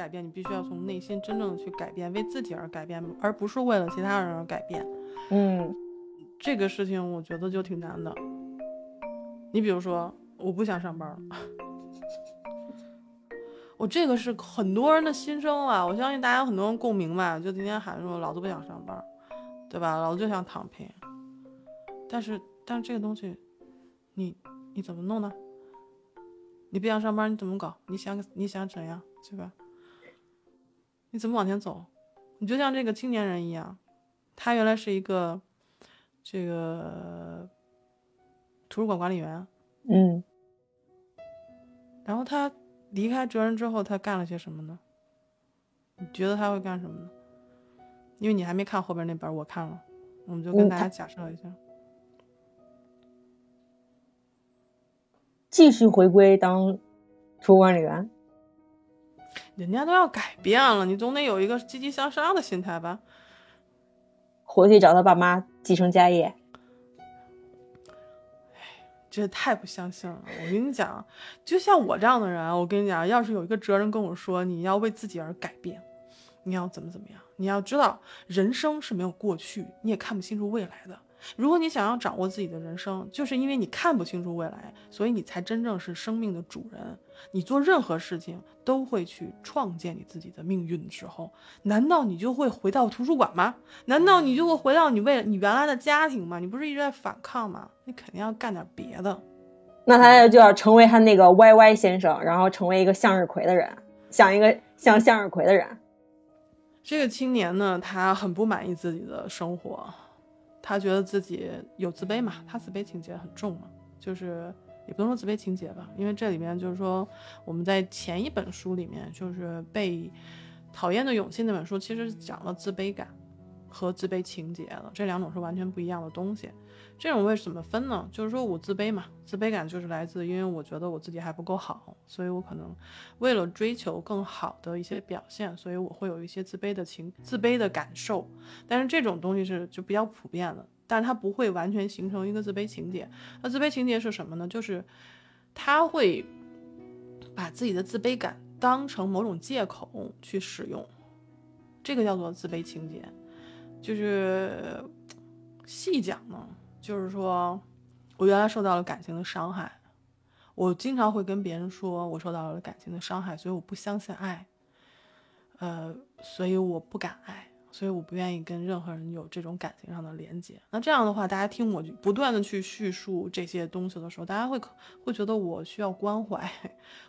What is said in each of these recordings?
改变，你必须要从内心真正的去改变，为自己而改变，而不是为了其他人而改变。嗯，这个事情我觉得就挺难的。你比如说，我不想上班了，我这个是很多人的心声啊，我相信大家有很多人共鸣吧。就今天喊说，老子不想上班，对吧？老子就想躺平。但是，但是这个东西，你你怎么弄呢？你不想上班，你怎么搞？你想你想怎样，对吧？你怎么往前走？你就像这个青年人一样，他原来是一个这个图书馆管理员，嗯，然后他离开哲人之后，他干了些什么呢？你觉得他会干什么呢？因为你还没看后边那本，我看了，我们就跟大家假设一下。继续回归当图书管理员，人家都要改变了，你总得有一个积极向上的心态吧？回去找他爸妈继承家业。这太不相信了！我跟你讲，就像我这样的人，我跟你讲，要是有一个哲人跟我说你要为自己而改变，你要怎么怎么样？你要知道，人生是没有过去，你也看不清楚未来的。如果你想要掌握自己的人生，就是因为你看不清楚未来，所以你才真正是生命的主人。你做任何事情都会去创建你自己的命运的时候，难道你就会回到图书馆吗？难道你就会回到你为你原来的家庭吗？你不是一直在反抗吗？你肯定要干点别的。那他就要成为他那个 Y Y 先生，然后成为一个向日葵的人，像一个像向日葵的人。这个青年呢，他很不满意自己的生活。他觉得自己有自卑嘛，他自卑情节很重嘛，就是也不能说自卑情节吧，因为这里面就是说我们在前一本书里面，就是被讨厌的勇气那本书，其实讲了自卑感和自卑情节了，这两种是完全不一样的东西。这种为什么分呢？就是说我自卑嘛，自卑感就是来自因为我觉得我自己还不够好，所以我可能为了追求更好的一些表现，所以我会有一些自卑的情、自卑的感受。但是这种东西是就比较普遍的，但是它不会完全形成一个自卑情节。那自卑情节是什么呢？就是他会把自己的自卑感当成某种借口去使用，这个叫做自卑情节。就是细讲呢。就是说，我原来受到了感情的伤害，我经常会跟别人说我受到了感情的伤害，所以我不相信爱，呃，所以我不敢爱，所以我不愿意跟任何人有这种感情上的连接。那这样的话，大家听我不断的去叙述这些东西的时候，大家会会觉得我需要关怀，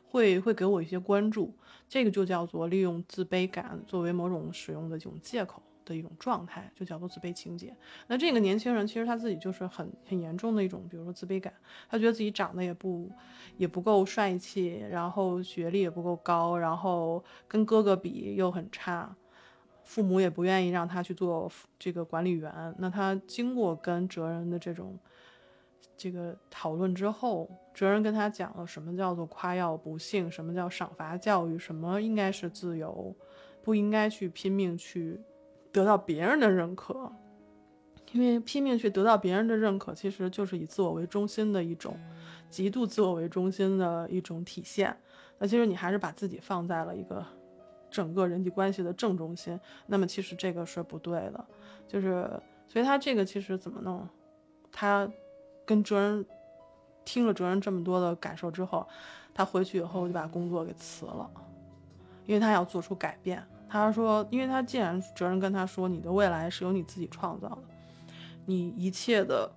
会会给我一些关注，这个就叫做利用自卑感作为某种使用的这种借口。的一种状态就叫做自卑情节。那这个年轻人其实他自己就是很很严重的一种，比如说自卑感。他觉得自己长得也不也不够帅气，然后学历也不够高，然后跟哥哥比又很差，父母也不愿意让他去做这个管理员。那他经过跟哲人的这种这个讨论之后，哲人跟他讲了什么叫做夸耀不幸，什么叫赏罚教育，什么应该是自由，不应该去拼命去。得到别人的认可，因为拼命去得到别人的认可，其实就是以自我为中心的一种极度自我为中心的一种体现。那其实你还是把自己放在了一个整个人际关系的正中心，那么其实这个是不对的。就是所以他这个其实怎么弄？他跟哲人听了哲人这么多的感受之后，他回去以后就把工作给辞了，因为他要做出改变。他说：“因为他既然哲人跟他说，你的未来是由你自己创造的，你一切的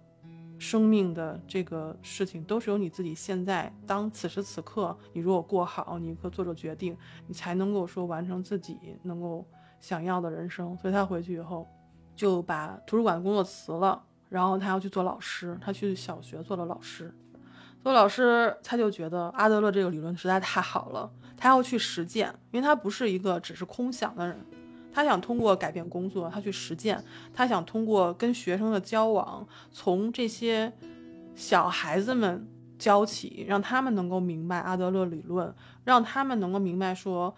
生命的这个事情都是由你自己现在当此时此刻，你如果过好，你可做出决定，你才能够说完成自己能够想要的人生。所以他回去以后就把图书馆的工作辞了，然后他要去做老师，他去小学做了老师。做老师，他就觉得阿德勒这个理论实在太好了。”他要去实践，因为他不是一个只是空想的人，他想通过改变工作，他去实践，他想通过跟学生的交往，从这些小孩子们教起，让他们能够明白阿德勒理论，让他们能够明白说，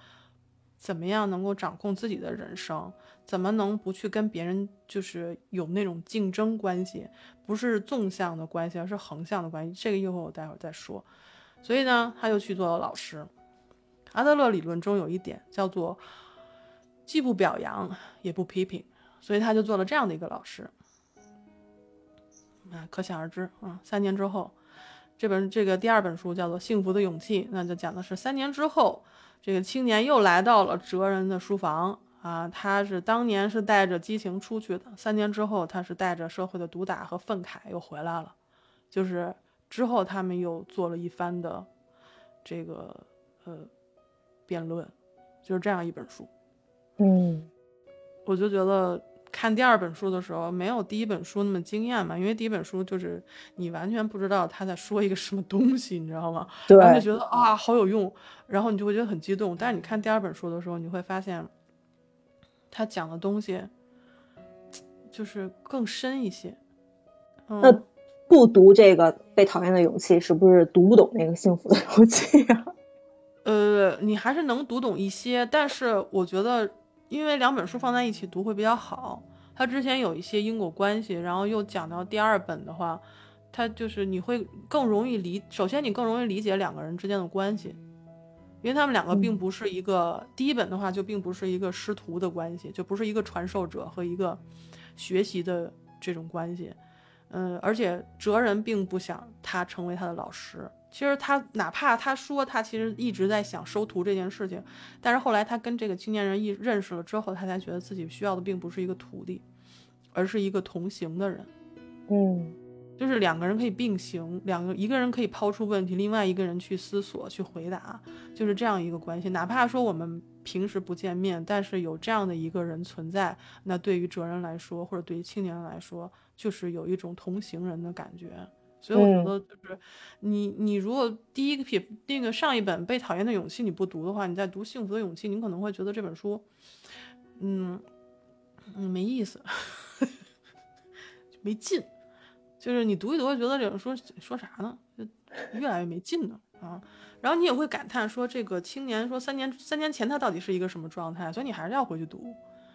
怎么样能够掌控自己的人生，怎么能不去跟别人就是有那种竞争关系，不是纵向的关系，而是横向的关系。这个一会儿我待会儿再说。所以呢，他就去做了老师。阿德勒理论中有一点叫做既不表扬也不批评，所以他就做了这样的一个老师。啊，可想而知啊，三年之后，这本这个第二本书叫做《幸福的勇气》，那就讲的是三年之后，这个青年又来到了哲人的书房啊，他是当年是带着激情出去的，三年之后他是带着社会的毒打和愤慨又回来了，就是之后他们又做了一番的这个呃辩论，就是这样一本书，嗯，我就觉得。看第二本书的时候，没有第一本书那么惊艳嘛，因为第一本书就是你完全不知道他在说一个什么东西，你知道吗？对，然后就觉得啊好有用，然后你就会觉得很激动。但是你看第二本书的时候，你会发现他讲的东西就是更深一些。那不读这个被讨厌的勇气，是不是读不懂那个幸福的勇气啊？呃，你还是能读懂一些，但是我觉得。因为两本书放在一起读会比较好，它之前有一些因果关系，然后又讲到第二本的话，它就是你会更容易理，首先你更容易理解两个人之间的关系，因为他们两个并不是一个第一本的话就并不是一个师徒的关系，就不是一个传授者和一个学习的这种关系，嗯，而且哲人并不想他成为他的老师。其实他哪怕他说他其实一直在想收徒这件事情，但是后来他跟这个青年人一认识了之后，他才觉得自己需要的并不是一个徒弟，而是一个同行的人。嗯，就是两个人可以并行，两个一个人可以抛出问题，另外一个人去思索去回答，就是这样一个关系。哪怕说我们平时不见面，但是有这样的一个人存在，那对于哲人来说，或者对于青年人来说，就是有一种同行人的感觉。所以我觉得就是你，你如果第一个品那个上一本《被讨厌的勇气》你不读的话，你在读《幸福的勇气》，你可能会觉得这本书，嗯嗯没意思，没劲。就是你读一读，会觉得这本书说啥呢？就越来越没劲了啊。然后你也会感叹说，这个青年说三年三年前他到底是一个什么状态？所以你还是要回去读。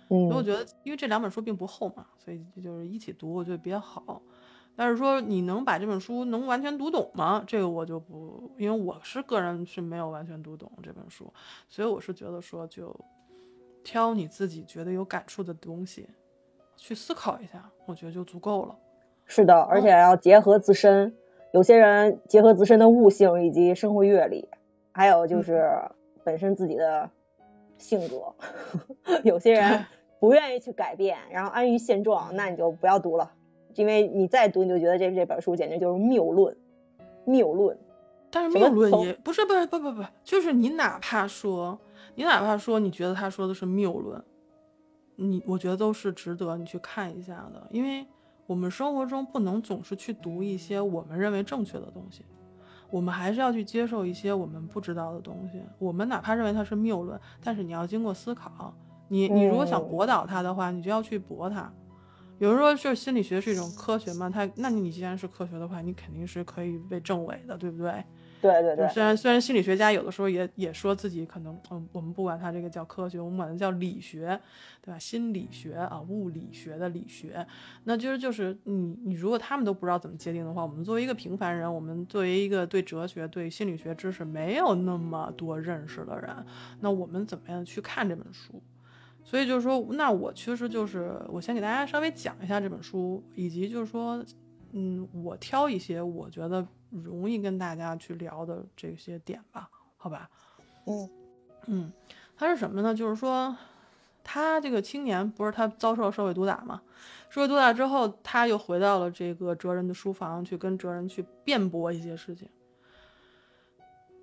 所以我觉得，因为这两本书并不厚嘛，所以就是一起读，我觉得比较好。但是说你能把这本书能完全读懂吗？这个我就不，因为我是个人是没有完全读懂这本书，所以我是觉得说就挑你自己觉得有感触的东西去思考一下，我觉得就足够了。是的，而且要结合自身，有些人结合自身的悟性以及生活阅历，还有就是本身自己的性格，有些人不愿意去改变，然后安于现状，那你就不要读了。因为你再读，你就觉得这这本书简直就是谬论，谬论。但是谬论也不是，不是，不不不，就是你哪怕说，你哪怕说你觉得他说的是谬论，你我觉得都是值得你去看一下的。因为我们生活中不能总是去读一些我们认为正确的东西，我们还是要去接受一些我们不知道的东西。我们哪怕认为它是谬论，但是你要经过思考。你你如果想驳倒它的话，你就要去驳它。有人说，就是心理学是一种科学嘛？它，那你既然是科学的话，你肯定是可以被证伪的，对不对？对对对。虽然虽然心理学家有的时候也也说自己可能，嗯，我们不管它这个叫科学，我们管它叫理学，对吧？心理学啊，物理学的理学，那就是就是你你如果他们都不知道怎么界定的话，我们作为一个平凡人，我们作为一个对哲学、对心理学知识没有那么多认识的人，那我们怎么样去看这本书？所以就是说，那我其实就是我先给大家稍微讲一下这本书，以及就是说，嗯，我挑一些我觉得容易跟大家去聊的这些点吧，好吧？嗯嗯，他是什么呢？就是说，他这个青年不是他遭受社会毒打嘛？社会毒打之后，他又回到了这个哲人的书房，去跟哲人去辩驳一些事情。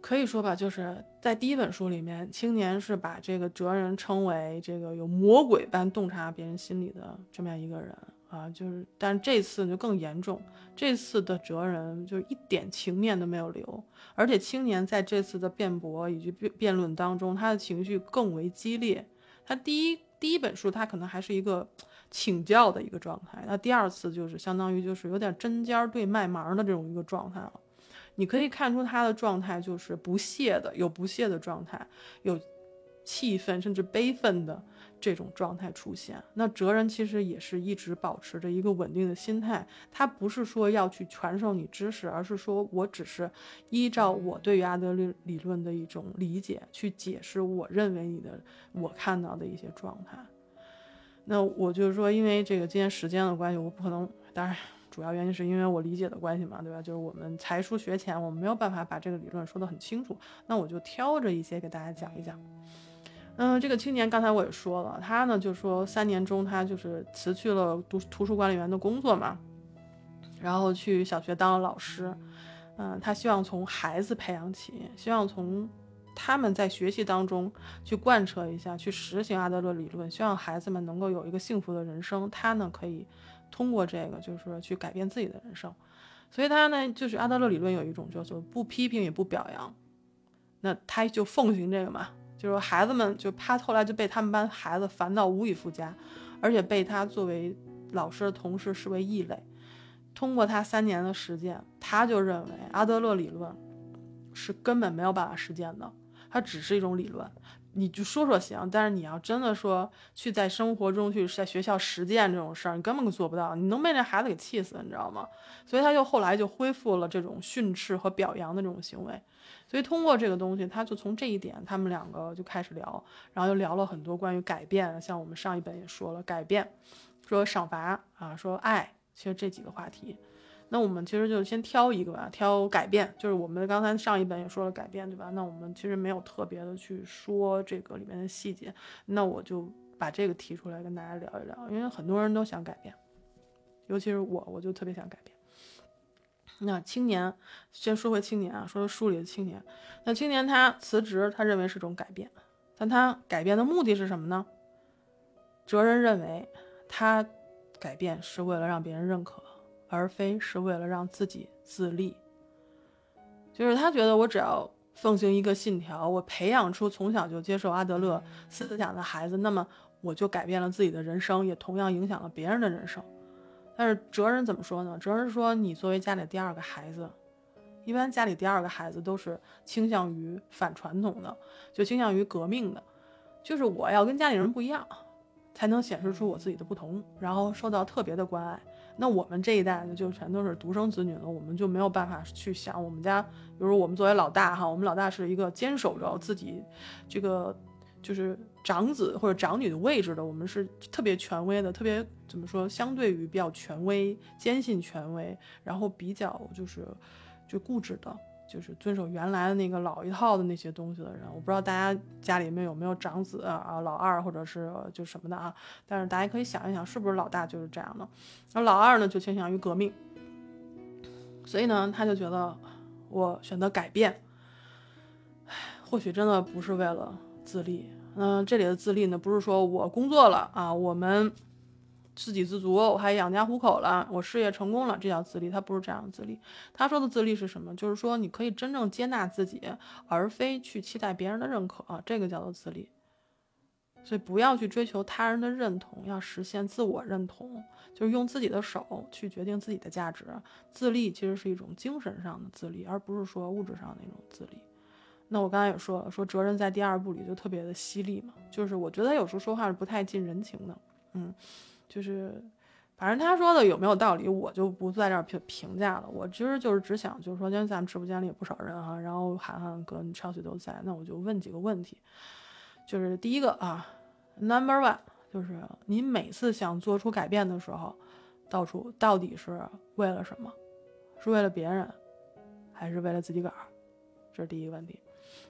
可以说吧，就是在第一本书里面，青年是把这个哲人称为这个有魔鬼般洞察别人心理的这么样一个人啊，就是，但是这次就更严重，这次的哲人就一点情面都没有留，而且青年在这次的辩驳以及辩辩论当中，他的情绪更为激烈。他第一第一本书他可能还是一个请教的一个状态，那第二次就是相当于就是有点针尖对麦芒的这种一个状态了。你可以看出他的状态就是不屑的，有不屑的状态，有气愤甚至悲愤的这种状态出现。那哲人其实也是一直保持着一个稳定的心态，他不是说要去传授你知识，而是说我只是依照我对于阿德勒理论的一种理解去解释我认为你的我看到的一些状态。那我就是说，因为这个今天时间的关系，我不可能，当然主要原因是因为我理解的关系嘛，对吧？就是我们才疏学浅，我们没有办法把这个理论说得很清楚，那我就挑着一些给大家讲一讲。嗯，这个青年刚才我也说了，他呢就说三年中他就是辞去了图图书管理员的工作嘛，然后去小学当了老师。嗯，他希望从孩子培养起，希望从他们在学习当中去贯彻一下，去实行阿德勒理论，希望孩子们能够有一个幸福的人生。他呢可以通过这个，就是说去改变自己的人生。所以他呢就是阿德勒理论有一种叫做不批评也不表扬，那他就奉行这个嘛。就是说孩子们，就他后来就被他们班孩子烦到无以复加，而且被他作为老师的同事视为异类。通过他三年的实践，他就认为阿德勒理论是根本没有办法实践的，它只是一种理论。你就说说行，但是你要真的说去在生活中去在学校实践这种事儿，你根本做不到，你能被那孩子给气死，你知道吗？所以他就后来就恢复了这种训斥和表扬的这种行为。所以通过这个东西，他就从这一点，他们两个就开始聊，然后又聊了很多关于改变，像我们上一本也说了改变，说赏罚啊，说爱，其实这几个话题。那我们其实就先挑一个吧，挑改变，就是我们刚才上一本也说了改变，对吧？那我们其实没有特别的去说这个里面的细节，那我就把这个提出来跟大家聊一聊，因为很多人都想改变，尤其是我，我就特别想改变。那青年，先说回青年啊，说说书里的青年。那青年他辞职，他认为是种改变，但他改变的目的是什么呢？哲人认为，他改变是为了让别人认可，而非是为了让自己自立。就是他觉得，我只要奉行一个信条，我培养出从小就接受阿德勒思想的孩子，那么我就改变了自己的人生，也同样影响了别人的人生。但是哲人怎么说呢？哲人说，你作为家里第二个孩子，一般家里第二个孩子都是倾向于反传统的，就倾向于革命的，就是我要跟家里人不一样，才能显示出我自己的不同，然后受到特别的关爱。那我们这一代呢，就全都是独生子女了，我们就没有办法去想我们家，比如我们作为老大哈，我们老大是一个坚守着自己这个。就是长子或者长女的位置的，我们是特别权威的，特别怎么说？相对于比较权威、坚信权威，然后比较就是就固执的，就是遵守原来的那个老一套的那些东西的人。我不知道大家家里面有没有长子啊、老二或者是就什么的啊？但是大家可以想一想，是不是老大就是这样的？而老二呢，就倾向于革命，所以呢，他就觉得我选择改变，唉，或许真的不是为了。自立，嗯，这里的自立呢，不是说我工作了啊，我们自给自足，我还养家糊口了，我事业成功了，这叫自立。他不是这样的自立。他说的自立是什么？就是说你可以真正接纳自己，而非去期待别人的认可，这个叫做自立。所以不要去追求他人的认同，要实现自我认同，就是用自己的手去决定自己的价值。自立其实是一种精神上的自立，而不是说物质上的那种自立。那我刚才也说了，说哲人在第二部里就特别的犀利嘛，就是我觉得他有时候说话是不太近人情的，嗯，就是反正他说的有没有道理，我就不在这儿评评价了。我其实就是只想，就是说今天咱们直播间里有不少人哈，然后涵涵跟 Chelsea 都在，那我就问几个问题，就是第一个啊，Number One，就是你每次想做出改变的时候，到处到底是为了什么？是为了别人，还是为了自己个儿？这是第一个问题。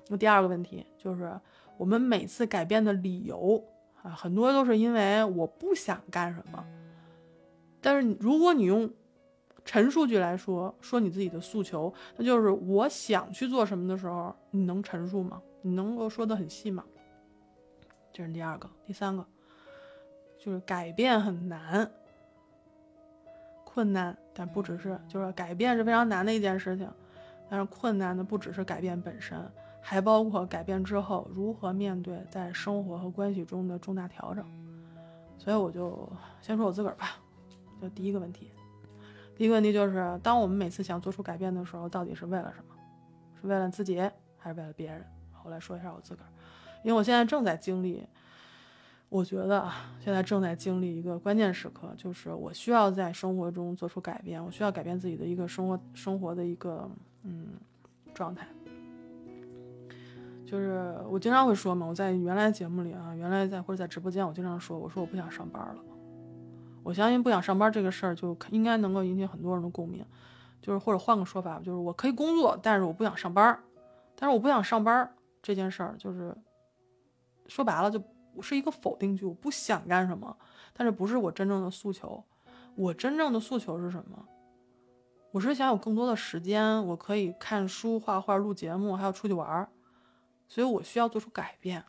那第二个问题就是，我们每次改变的理由啊，很多都是因为我不想干什么。但是如果你用陈述句来说，说你自己的诉求，那就是我想去做什么的时候，你能陈述吗？你能够说的很细吗？这是第二个。第三个就是改变很难，困难，但不只是，就是改变是非常难的一件事情。但是困难的不只是改变本身。还包括改变之后如何面对在生活和关系中的重大调整，所以我就先说我自个儿吧。就第一个问题，第一个问题就是，当我们每次想做出改变的时候，到底是为了什么？是为了自己，还是为了别人？我来说一下我自个儿，因为我现在正在经历，我觉得啊，现在正在经历一个关键时刻，就是我需要在生活中做出改变，我需要改变自己的一个生活生活的一个嗯状态。就是我经常会说嘛，我在原来节目里啊，原来在或者在直播间，我经常说，我说我不想上班了。我相信不想上班这个事儿，就应该能够引起很多人的共鸣。就是或者换个说法，就是我可以工作，但是我不想上班。但是我不想上班这件事儿，就是说白了，就是一个否定句。我不想干什么，但是不是我真正的诉求。我真正的诉求是什么？我是想有更多的时间，我可以看书、画画、录节目，还有出去玩儿。所以我需要做出改变，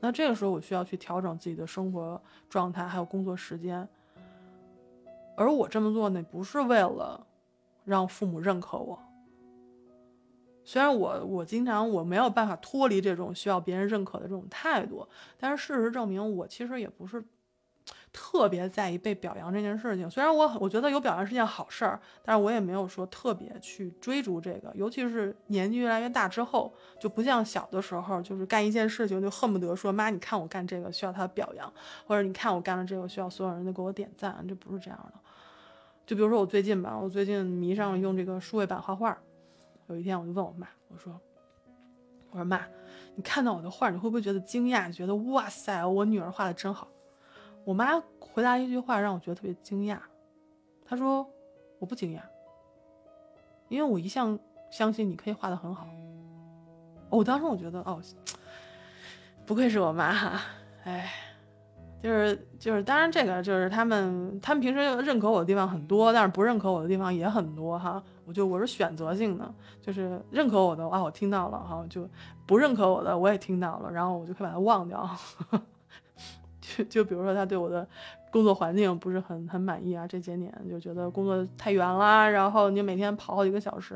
那这个时候我需要去调整自己的生活状态，还有工作时间。而我这么做呢，不是为了让父母认可我。虽然我我经常我没有办法脱离这种需要别人认可的这种态度，但是事实证明，我其实也不是。特别在意被表扬这件事情，虽然我我觉得有表扬是件好事儿，但是我也没有说特别去追逐这个。尤其是年纪越来越大之后，就不像小的时候，就是干一件事情就恨不得说妈，你看我干这个需要他的表扬，或者你看我干了这个需要所有人都给我点赞，这不是这样的。就比如说我最近吧，我最近迷上了用这个数位板画画。有一天我就问我妈，我说，我说妈，你看到我的画，你会不会觉得惊讶？觉得哇塞，我女儿画的真好。我妈回答一句话让我觉得特别惊讶，她说：“我不惊讶，因为我一向相信你可以画的很好。”我当时我觉得哦，不愧是我妈哈，哎，就是就是，当然这个就是他们他们平时认可我的地方很多，但是不认可我的地方也很多哈。我就我是选择性的，就是认可我的啊，我听到了哈，就不认可我的我也听到了，然后我就可以把它忘掉。就比如说他对我的工作环境不是很很满意啊，这些年就觉得工作太远啦，然后你每天跑好几个小时，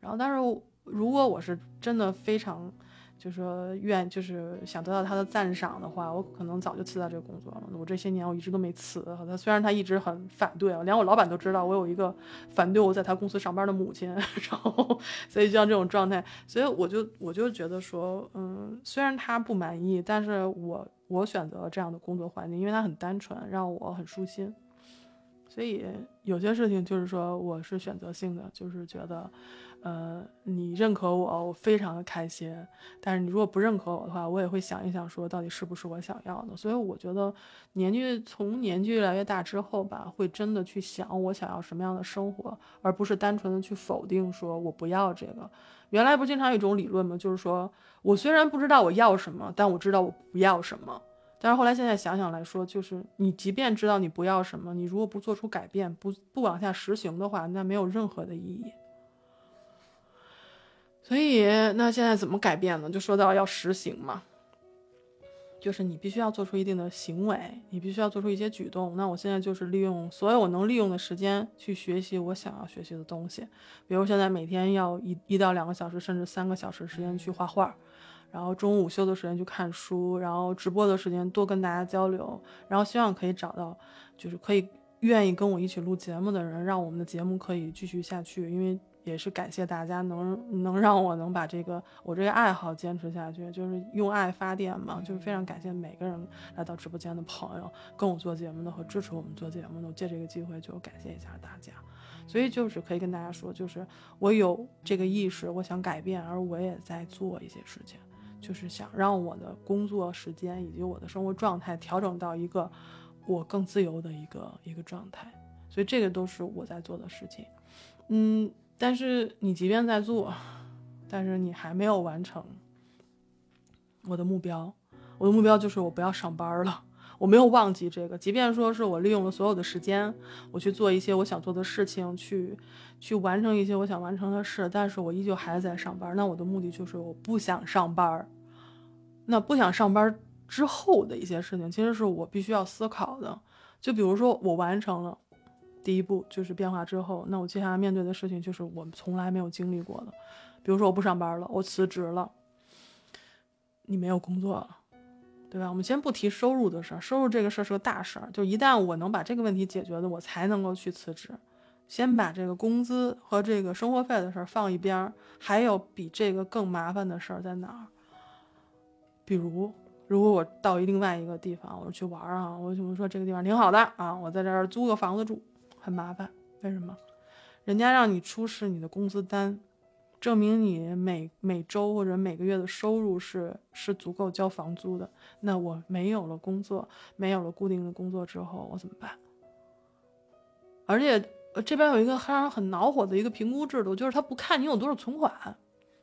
然后但是如果我是真的非常。就说愿就是想得到他的赞赏的话，我可能早就辞掉这个工作了。我这些年我一直都没辞。他虽然他一直很反对啊，连我老板都知道我有一个反对我在他公司上班的母亲。然后，所以就像这种状态，所以我就我就觉得说，嗯，虽然他不满意，但是我我选择了这样的工作环境，因为他很单纯，让我很舒心。所以有些事情就是说，我是选择性的，就是觉得。呃，你认可我，我非常的开心。但是你如果不认可我的话，我也会想一想，说到底是不是我想要的。所以我觉得，年纪从年纪越来越大之后吧，会真的去想我想要什么样的生活，而不是单纯的去否定说我不要这个。原来不经常有一种理论吗？就是说我虽然不知道我要什么，但我知道我不要什么。但是后来现在想想来说，就是你即便知道你不要什么，你如果不做出改变，不不往下实行的话，那没有任何的意义。所以，那现在怎么改变呢？就说到要实行嘛，就是你必须要做出一定的行为，你必须要做出一些举动。那我现在就是利用所有我能利用的时间去学习我想要学习的东西，比如现在每天要一一到两个小时，甚至三个小时时间去画画，然后中午午休的时间去看书，然后直播的时间多跟大家交流，然后希望可以找到就是可以愿意跟我一起录节目的人，让我们的节目可以继续下去，因为。也是感谢大家能能让我能把这个我这个爱好坚持下去，就是用爱发电嘛，就是非常感谢每个人来到直播间的朋友，跟我做节目的和支持我们做节目的，我借这个机会就感谢一下大家。所以就是可以跟大家说，就是我有这个意识，我想改变，而我也在做一些事情，就是想让我的工作时间以及我的生活状态调整到一个我更自由的一个一个状态。所以这个都是我在做的事情，嗯。但是你即便在做，但是你还没有完成我的目标。我的目标就是我不要上班了。我没有忘记这个，即便说是我利用了所有的时间，我去做一些我想做的事情，去去完成一些我想完成的事，但是我依旧还在上班。那我的目的就是我不想上班。那不想上班之后的一些事情，其实是我必须要思考的。就比如说我完成了。第一步就是变化之后，那我接下来面对的事情就是我们从来没有经历过的，比如说我不上班了，我辞职了，你没有工作了，对吧？我们先不提收入的事儿，收入这个事儿是个大事儿，就一旦我能把这个问题解决的，我才能够去辞职。先把这个工资和这个生活费的事儿放一边儿，还有比这个更麻烦的事儿在哪儿？比如如果我到另外一个地方，我去玩儿啊，我就说这个地方挺好的啊，我在这儿租个房子住，很麻烦。为什么？人家让你出示你的工资单，证明你每每周或者每个月的收入是是足够交房租的。那我没有了工作，没有了固定的工作之后，我怎么办？而且这边有一个让人很恼火的一个评估制度，就是他不看你有多少存款。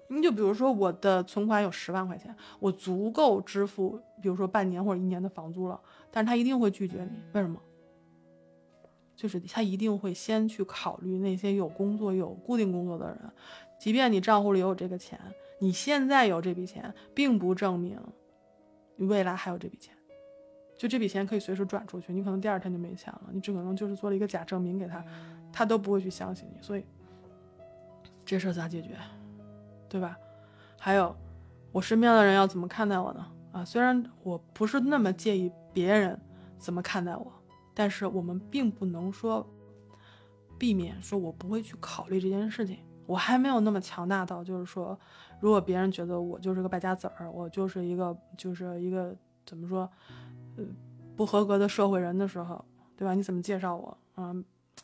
你就比如说我的存款有十万块钱，我足够支付，比如说半年或者一年的房租了，但是他一定会拒绝你，为什么？就是他一定会先去考虑那些有工作、有固定工作的人，即便你账户里有这个钱，你现在有这笔钱，并不证明你未来还有这笔钱，就这笔钱可以随时转出去，你可能第二天就没钱了，你只可能就是做了一个假证明给他，他都不会去相信你，所以这事儿咋解决？对吧？还有，我身边的人要怎么看待我呢？啊，虽然我不是那么介意别人怎么看待我，但是我们并不能说避免说我不会去考虑这件事情。我还没有那么强大到，就是说，如果别人觉得我就是个败家子儿，我就是一个就是一个怎么说，呃，不合格的社会人的时候，对吧？你怎么介绍我？嗯。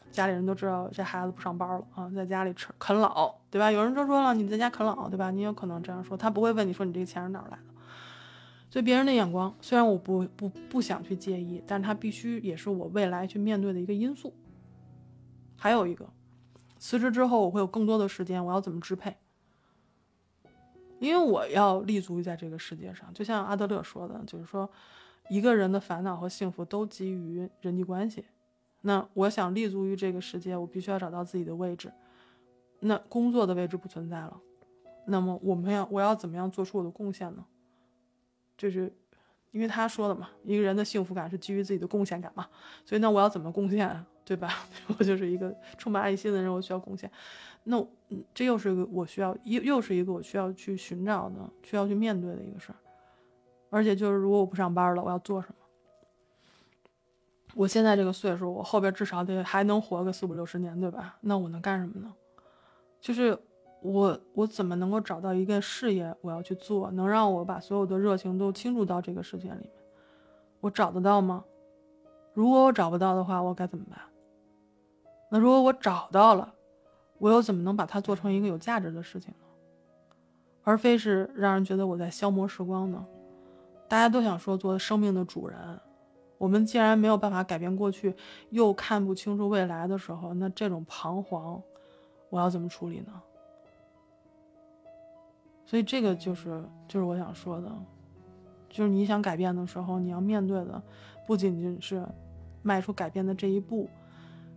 家里人都知道这孩子不上班了啊，在家里吃啃老，对吧？有人就说了，你在家啃老，对吧？你有可能这样说，他不会问你说你这个钱是哪儿来的。所以别人的眼光，虽然我不不不想去介意，但是他必须也是我未来去面对的一个因素。还有一个，辞职之后我会有更多的时间，我要怎么支配？因为我要立足于在这个世界上，就像阿德勒说的，就是说一个人的烦恼和幸福都基于人际关系。那我想立足于这个世界，我必须要找到自己的位置。那工作的位置不存在了，那么我们要我要怎么样做出我的贡献呢？就是因为他说了嘛，一个人的幸福感是基于自己的贡献感嘛。所以那我要怎么贡献，对吧？我就是一个充满爱心的人，我需要贡献。那这又是一个我需要又又是一个我需要去寻找的、需要去面对的一个事儿。而且就是如果我不上班了，我要做什么？我现在这个岁数，我后边至少得还能活个四五六十年，对吧？那我能干什么呢？就是我我怎么能够找到一个事业我要去做，能让我把所有的热情都倾注到这个事情里面？我找得到吗？如果我找不到的话，我该怎么办？那如果我找到了，我又怎么能把它做成一个有价值的事情呢？而非是让人觉得我在消磨时光呢？大家都想说做生命的主人。我们既然没有办法改变过去，又看不清楚未来的时候，那这种彷徨，我要怎么处理呢？所以这个就是就是我想说的，就是你想改变的时候，你要面对的不仅仅是迈出改变的这一步，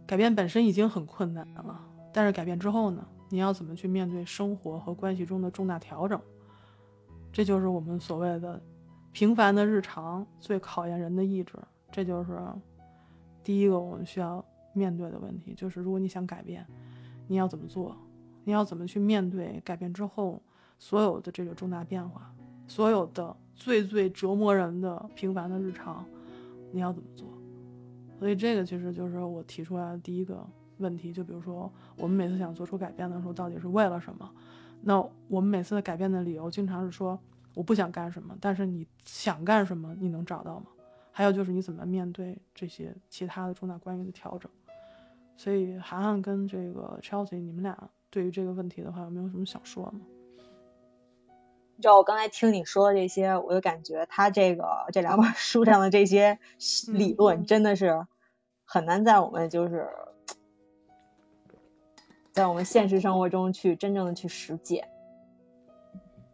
改变本身已经很困难了，但是改变之后呢，你要怎么去面对生活和关系中的重大调整？这就是我们所谓的。平凡的日常最考验人的意志，这就是第一个我们需要面对的问题。就是如果你想改变，你要怎么做？你要怎么去面对改变之后所有的这个重大变化？所有的最最折磨人的平凡的日常，你要怎么做？所以这个其实就是我提出来的第一个问题。就比如说，我们每次想做出改变的时候，到底是为了什么？那我们每次的改变的理由，经常是说。我不想干什么，但是你想干什么，你能找到吗？还有就是你怎么面对这些其他的重大关于的调整？所以涵涵跟这个 Chelsea，你们俩对于这个问题的话，有没有什么想说吗？你知道我刚才听你说的这些，我就感觉他这个这两本书上的这些 理论真的是很难在我们就是在我们现实生活中去真正的去实践，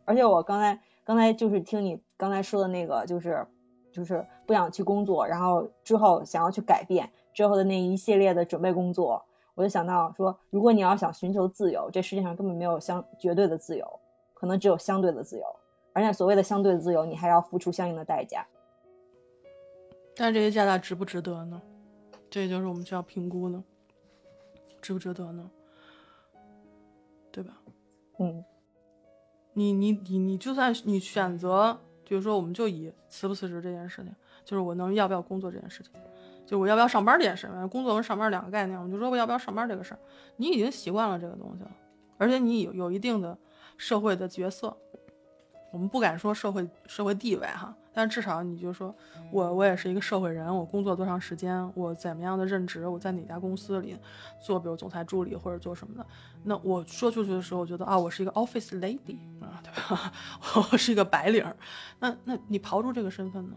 而且我刚才。刚才就是听你刚才说的那个，就是就是不想去工作，然后之后想要去改变之后的那一系列的准备工作，我就想到说，如果你要想寻求自由，这世界上根本没有相绝对的自由，可能只有相对的自由，而且所谓的相对的自由，你还要付出相应的代价。但是这些价格值不值得呢？这就是我们需要评估呢，值不值得呢？对吧？嗯。你你你你，就算你选择，比如说，我们就以辞不辞职这件事情，就是我能要不要工作这件事情，就我要不要上班这件事，工作跟上班两个概念，我们就说我要不要上班这个事儿，你已经习惯了这个东西了，而且你有有一定的社会的角色，我们不敢说社会社会地位哈，但至少你就说我我也是一个社会人，我工作多长时间，我怎么样的任职，我在哪家公司里做，比如总裁助理或者做什么的，那我说出去的时候，我觉得啊，我是一个 office lady 啊，对吧？我是一个白领，那那你刨出这个身份呢？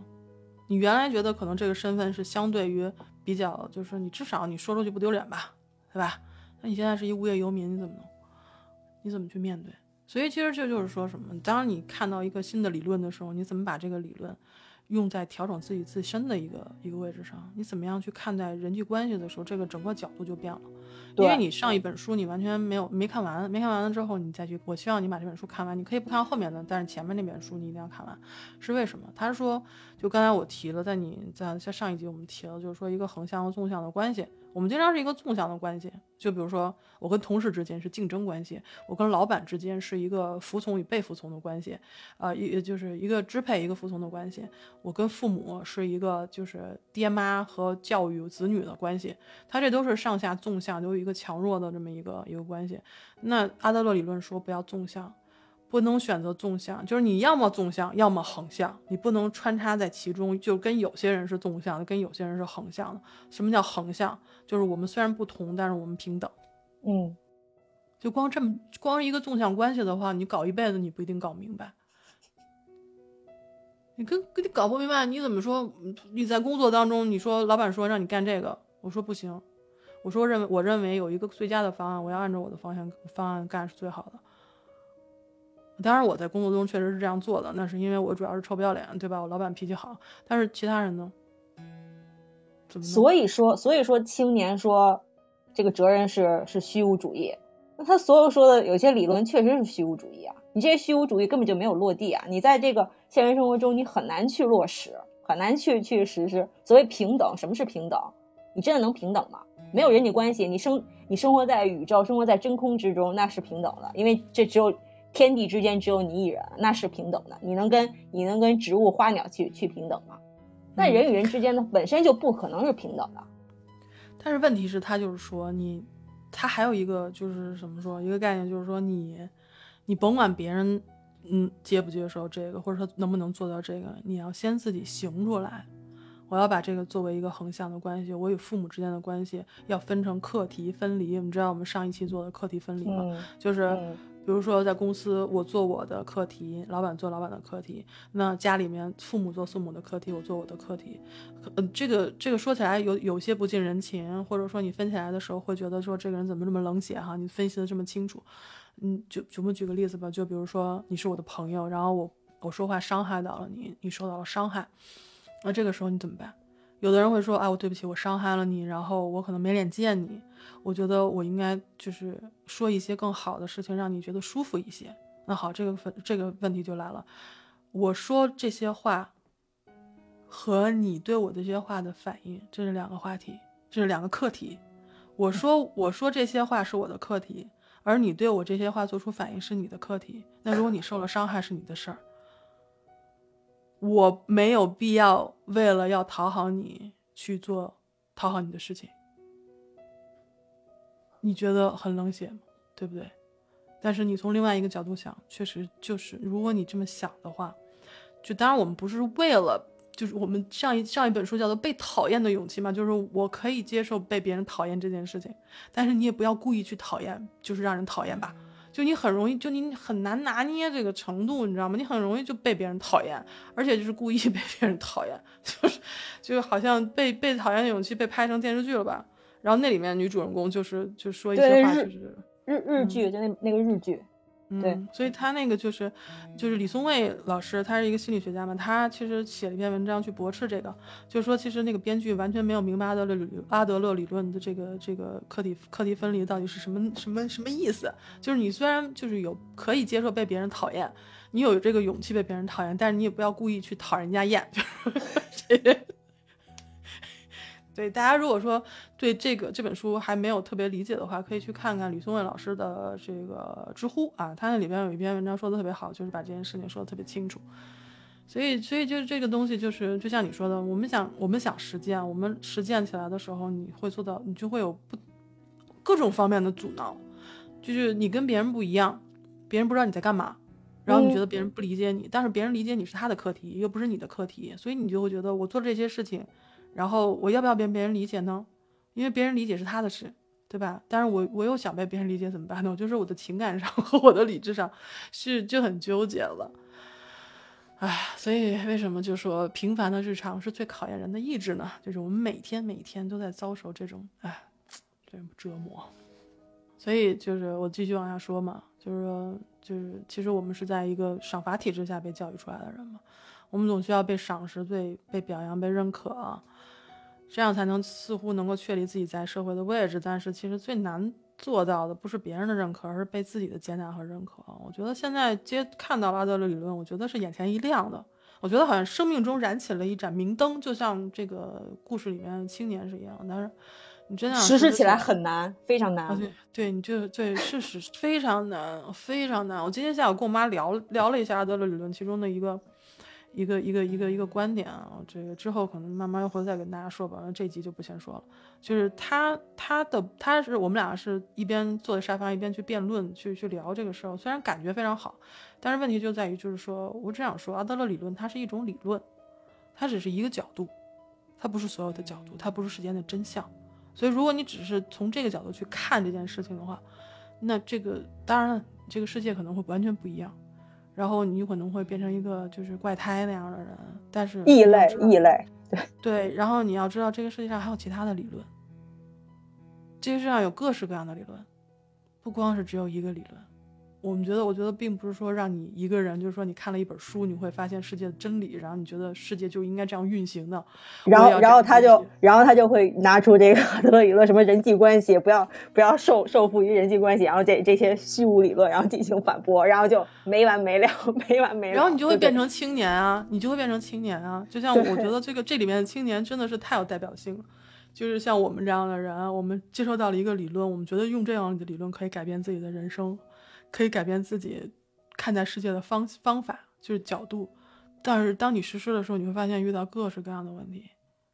你原来觉得可能这个身份是相对于比较，就是你至少你说出去不丢脸吧，对吧？那你现在是一无业游民，你怎么弄？你怎么去面对？所以其实这就是说什么？当你看到一个新的理论的时候，你怎么把这个理论用在调整自己自身的一个一个位置上？你怎么样去看待人际关系的时候，这个整个角度就变了。因为你上一本书你完全没有没看完，没看完了之后你再去，我希望你把这本书看完。你可以不看后面的，但是前面那本书你一定要看完。是为什么？他说，就刚才我提了，在你在在上一集我们提了，就是说一个横向和纵向的关系。我们经常是一个纵向的关系，就比如说我跟同事之间是竞争关系，我跟老板之间是一个服从与被服从的关系，啊，一就是一个支配一个服从的关系。我跟父母是一个就是爹妈和教育子女的关系，它这都是上下纵向，都有一个强弱的这么一个一个关系。那阿德勒理论说不要纵向。不能选择纵向，就是你要么纵向，要么横向，你不能穿插在其中。就跟有些人是纵向的，跟有些人是横向的。什么叫横向？就是我们虽然不同，但是我们平等。嗯，就光这么光一个纵向关系的话，你搞一辈子你不一定搞明白。你跟跟你搞不明白，你怎么说？你在工作当中，你说老板说让你干这个，我说不行，我说认为我认为有一个最佳的方案，我要按照我的方向方案干是最好的。当然，我在工作中确实是这样做的，那是因为我主要是臭不要脸，对吧？我老板脾气好，但是其他人呢？所以说，所以说青年说这个责任是是虚无主义，那他所有说的有些理论确实是虚无主义啊！你这些虚无主义根本就没有落地啊！你在这个现实生活中，你很难去落实，很难去去实施。所谓平等，什么是平等？你真的能平等吗？没有人际关系，你生你生活在宇宙，生活在真空之中，那是平等的，因为这只有。天地之间只有你一人，那是平等的。你能跟你能跟植物、花鸟去去平等吗？那人与人之间呢，本身就不可能是平等的。但是问题是，他就是说你，他还有一个就是怎么说一个概念，就是说你，你甭管别人嗯接不接受这个，或者说能不能做到这个，你要先自己行出来。我要把这个作为一个横向的关系，我与父母之间的关系要分成课题分离。你知道我们上一期做的课题分离吗？就是。比如说，在公司我做我的课题，老板做老板的课题，那家里面父母做父母的课题，我做我的课题。嗯，这个这个说起来有有些不近人情，或者说你分起来的时候会觉得说这个人怎么这么冷血哈？你分析的这么清楚，嗯，就就我们举个例子吧，就比如说你是我的朋友，然后我我说话伤害到了你，你受到了伤害，那这个时候你怎么办？有的人会说，哎，我对不起，我伤害了你，然后我可能没脸见你。我觉得我应该就是说一些更好的事情，让你觉得舒服一些。那好，这个问这个问题就来了，我说这些话和你对我这些话的反应，这是两个话题，这是两个课题。我说我说这些话是我的课题，而你对我这些话做出反应是你的课题。那如果你受了伤害，是你的事儿。我没有必要为了要讨好你去做讨好你的事情，你觉得很冷血吗？对不对？但是你从另外一个角度想，确实就是，如果你这么想的话，就当然我们不是为了，就是我们上一上一本书叫做《被讨厌的勇气》嘛，就是我可以接受被别人讨厌这件事情，但是你也不要故意去讨厌，就是让人讨厌吧。就你很容易，就你很难拿捏这个程度，你知道吗？你很容易就被别人讨厌，而且就是故意被别人讨厌，就是就好像被被讨厌的勇气被拍成电视剧了吧？然后那里面女主人公就是就说一些话，就是日日剧，就那那个日剧。对，所以他那个就是，就是李松蔚老师，他是一个心理学家嘛，他其实写了一篇文章去驳斥这个，就是说其实那个编剧完全没有明白阿德勒理阿德勒理论的这个这个课题课题分离到底是什么什么什么意思，就是你虽然就是有可以接受被别人讨厌，你有这个勇气被别人讨厌，但是你也不要故意去讨人家厌，就是。对大家，如果说对这个这本书还没有特别理解的话，可以去看看吕松蔚老师的这个知乎啊，他那里边有一篇文章说的特别好，就是把这件事情说的特别清楚。所以，所以就是这个东西，就是就像你说的，我们想我们想实践，我们实践起来的时候，你会做到，你就会有不各种方面的阻挠，就是你跟别人不一样，别人不知道你在干嘛。然后你觉得别人不理解你，但是别人理解你是他的课题，又不是你的课题，所以你就会觉得我做这些事情，然后我要不要被别人理解呢？因为别人理解是他的事，对吧？但是我我又想被别人理解怎么办呢？我就是我的情感上 和我的理智上是就很纠结了。哎，所以为什么就说平凡的日常是最考验人的意志呢？就是我们每天每天都在遭受这种哎这种折磨。所以就是我继续往下说嘛，就是说就是其实我们是在一个赏罚体制下被教育出来的人嘛，我们总需要被赏识、被被表扬、被认可，这样才能似乎能够确立自己在社会的位置。但是其实最难做到的不是别人的认可，而是被自己的接纳和认可。我觉得现在接看到了阿德勒理论，我觉得是眼前一亮的。我觉得好像生命中燃起了一盏明灯，就像这个故事里面青年是一样，但是。你真的实施起来很难，非常难。对，对，你就对，事实非常难，非常难。我今天下午跟我妈聊聊了一下阿德勒理论其中的一个一个一个一个一个观点啊，这个之后可能慢慢回头再跟大家说吧。这集就不先说了。就是他他的他是我们俩是一边坐在沙发一边去辩论去去聊这个事儿，虽然感觉非常好，但是问题就在于就是说我只想说阿德勒理论它是一种理论，它只是一个角度，它不是所有的角度，它不是时间的真相。所以，如果你只是从这个角度去看这件事情的话，那这个当然了，这个世界可能会完全不一样，然后你有可能会变成一个就是怪胎那样的人。但是异类，异类，对对。然后你要知道，这个世界上还有其他的理论，这个世界上有各式各样的理论，不光是只有一个理论。我们觉得，我觉得并不是说让你一个人，就是说你看了一本书，你会发现世界的真理，然后你觉得世界就应该这样运行的。然后，然后他就，然后他就会拿出这个德勒理论，什么人际关系，不要不要受受缚于人际关系，然后这这些虚无理论，然后进行反驳，然后就没完没了，没完没了。然后你就会变成青年啊，你就会变成青年啊。就像我觉得这个这里面的青年真的是太有代表性了，就是像我们这样的人，我们接受到了一个理论，我们觉得用这样的理论可以改变自己的人生。可以改变自己看待世界的方方法，就是角度。但是当你实施的时候，你会发现遇到各式各样的问题，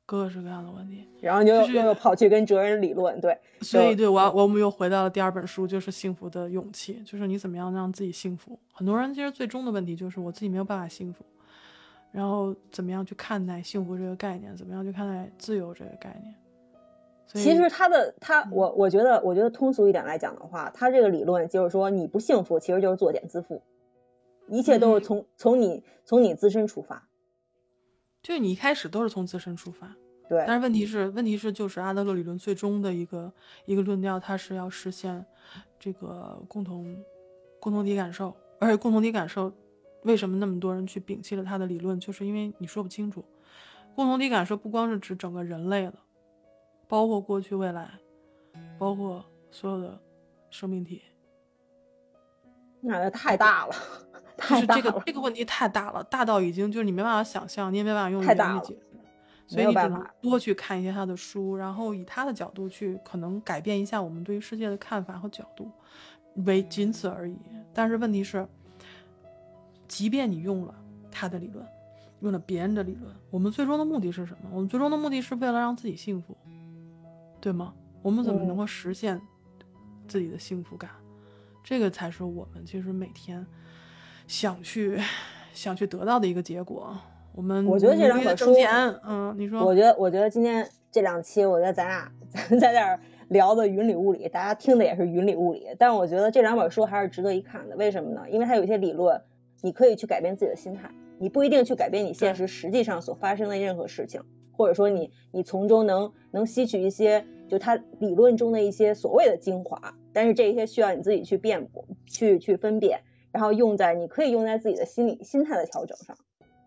各式各样的问题。然后你就又跑去跟哲人理论，对。所以，对我我们又回到了第二本书，就是幸福的勇气，就是你怎么样让自己幸福。很多人其实最终的问题就是我自己没有办法幸福，然后怎么样去看待幸福这个概念，怎么样去看待自由这个概念。其实他的他我我觉得我觉得通俗一点来讲的话，他这个理论就是说你不幸福其实就是作茧自缚，一切都是从从你从你自身出发，就是你一开始都是从自身出发，对。但是问题是问题是就是阿德勒理论最终的一个一个论调，它是要实现这个共同共同体感受，而且共同体感受为什么那么多人去摒弃了他的理论，就是因为你说不清楚，共同体感受不光是指整个人类的。包括过去、未来，包括所有的生命体，那太大了，就是这个这个问题太大了，大到已经就是你没办法想象，你也没办法用语言解释，所以你只能多去看一些他的书，然后以他的角度去可能改变一下我们对于世界的看法和角度，为仅此而已。但是问题是，即便你用了他的理论，用了别人的理论，我们最终的目的是什么？我们最终的目的是为了让自己幸福。对吗？我们怎么能够实现自己的幸福感？这个才是我们其实每天想去想去得到的一个结果。我们我觉得这两本书，嗯，你说，我觉得我觉得今天这两期，我觉得咱俩咱在这儿聊的云里雾里，大家听的也是云里雾里。但是我觉得这两本书还是值得一看的。为什么呢？因为它有一些理论，你可以去改变自己的心态，你不一定去改变你现实实际上所发生的任何事情，或者说你你从中能能吸取一些。就他理论中的一些所谓的精华，但是这些需要你自己去辩驳、去去分辨，然后用在你可以用在自己的心理心态的调整上。